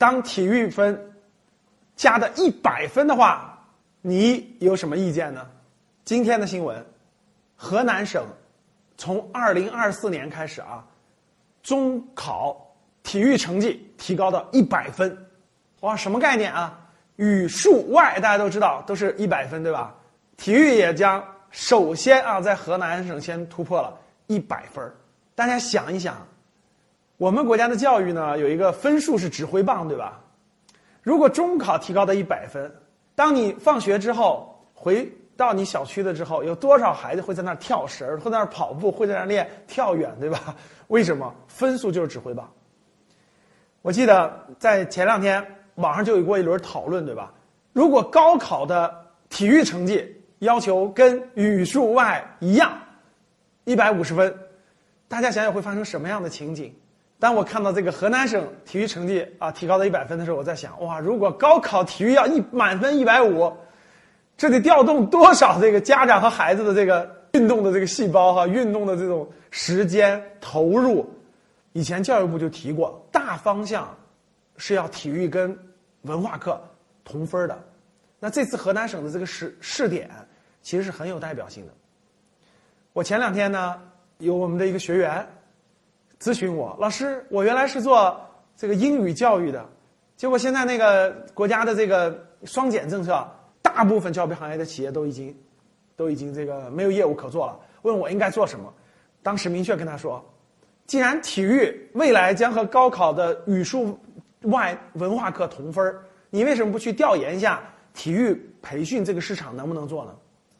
当体育分加的一百分的话，你有什么意见呢？今天的新闻，河南省从二零二四年开始啊，中考体育成绩提高到一百分，哇，什么概念啊？语数外大家都知道都是一百分，对吧？体育也将首先啊在河南省先突破了一百分大家想一想，我们国家的教育呢有一个分数是指挥棒，对吧？如果中考提高到一百分，当你放学之后回到你小区的之后，有多少孩子会在那儿跳绳儿，会在那儿跑步，会在那儿练跳远，对吧？为什么？分数就是指挥棒。我记得在前两天网上就有过一轮讨论，对吧？如果高考的体育成绩要求跟语数外一样，一百五十分，大家想想会发生什么样的情景？当我看到这个河南省体育成绩啊提高到一百分的时候，我在想，哇，如果高考体育要一满分一百五，这得调动多少这个家长和孩子的这个运动的这个细胞哈，运动的这种时间投入。以前教育部就提过，大方向是要体育跟文化课同分的。那这次河南省的这个试试点，其实是很有代表性的。我前两天呢，有我们的一个学员咨询我，老师，我原来是做这个英语教育的，结果现在那个国家的这个双减政策，大部分教培行业的企业都已经都已经这个没有业务可做了，问我应该做什么。当时明确跟他说，既然体育未来将和高考的语数外文化课同分你为什么不去调研一下体育培训这个市场能不能做呢？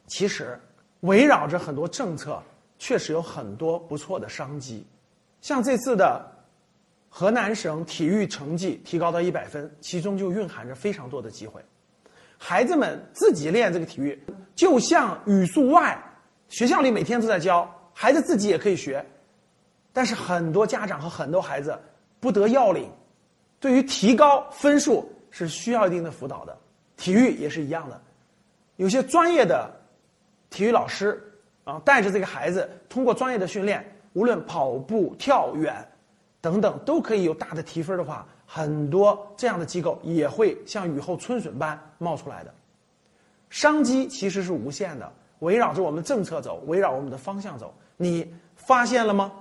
其实。围绕着很多政策，确实有很多不错的商机。像这次的河南省体育成绩提高到一百分，其中就蕴含着非常多的机会。孩子们自己练这个体育，就像语数外，学校里每天都在教，孩子自己也可以学。但是很多家长和很多孩子不得要领，对于提高分数是需要一定的辅导的。体育也是一样的，有些专业的。体育老师啊，带着这个孩子，通过专业的训练，无论跑步、跳远等等，都可以有大的提分的话，很多这样的机构也会像雨后春笋般冒出来的。商机其实是无限的，围绕着我们政策走，围绕我们的方向走，你发现了吗？